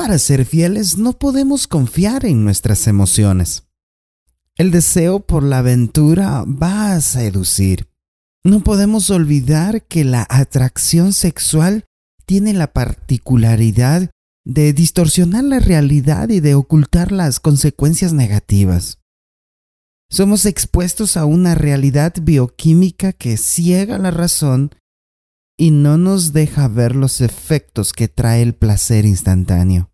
Para ser fieles no podemos confiar en nuestras emociones. El deseo por la aventura va a seducir. No podemos olvidar que la atracción sexual tiene la particularidad de distorsionar la realidad y de ocultar las consecuencias negativas. Somos expuestos a una realidad bioquímica que ciega la razón y no nos deja ver los efectos que trae el placer instantáneo.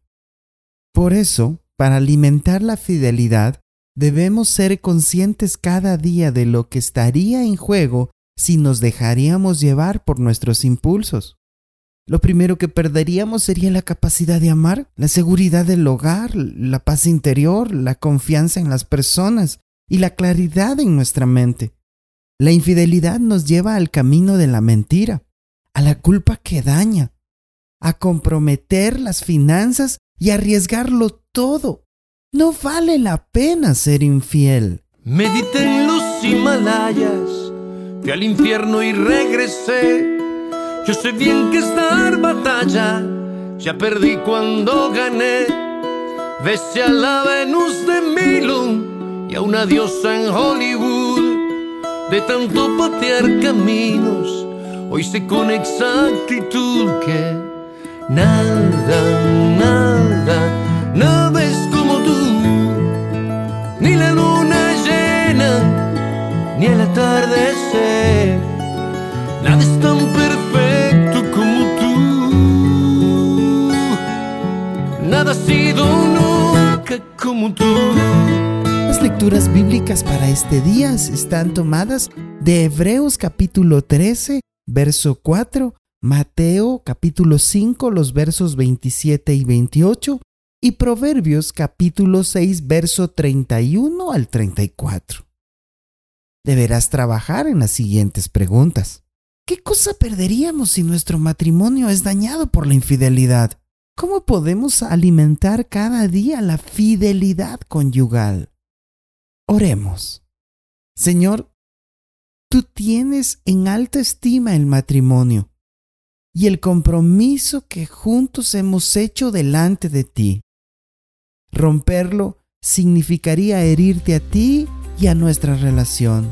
Por eso, para alimentar la fidelidad, debemos ser conscientes cada día de lo que estaría en juego si nos dejaríamos llevar por nuestros impulsos. Lo primero que perderíamos sería la capacidad de amar, la seguridad del hogar, la paz interior, la confianza en las personas y la claridad en nuestra mente. La infidelidad nos lleva al camino de la mentira, a la culpa que daña, a comprometer las finanzas y arriesgarlo todo. No vale la pena ser infiel. Medité en los Himalayas, fui al infierno y regresé. Yo sé bien que esta batalla ya perdí cuando gané. Besé a la Venus de Milo y a una diosa en Hollywood. De tanto patear caminos Hoy sé con exactitud que nada, nada, nada es como tú. Ni la luna llena, ni el atardecer. Nada es tan perfecto como tú. Nada ha sido nunca como tú. Las lecturas bíblicas para este día están tomadas de Hebreos capítulo 13 verso 4, Mateo capítulo 5, los versos 27 y 28, y Proverbios capítulo 6, verso 31 al 34. Deberás trabajar en las siguientes preguntas. ¿Qué cosa perderíamos si nuestro matrimonio es dañado por la infidelidad? ¿Cómo podemos alimentar cada día la fidelidad conyugal? Oremos. Señor, Tú tienes en alta estima el matrimonio y el compromiso que juntos hemos hecho delante de ti. Romperlo significaría herirte a ti y a nuestra relación.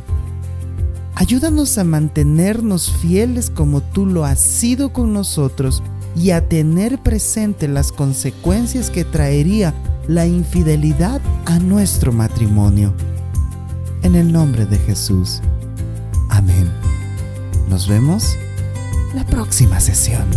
Ayúdanos a mantenernos fieles como tú lo has sido con nosotros y a tener presente las consecuencias que traería la infidelidad a nuestro matrimonio. En el nombre de Jesús. Amén. Nos vemos la próxima sesión.